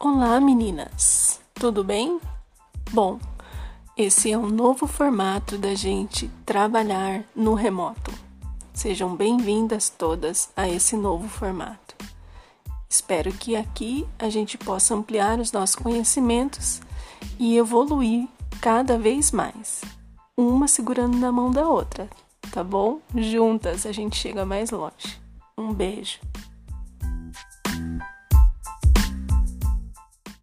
Olá, meninas! Tudo bem? Bom, esse é um novo formato da gente trabalhar no remoto. Sejam bem-vindas todas a esse novo formato. Espero que aqui a gente possa ampliar os nossos conhecimentos e evoluir cada vez mais, uma segurando na mão da outra, tá bom? Juntas a gente chega mais longe. Um beijo.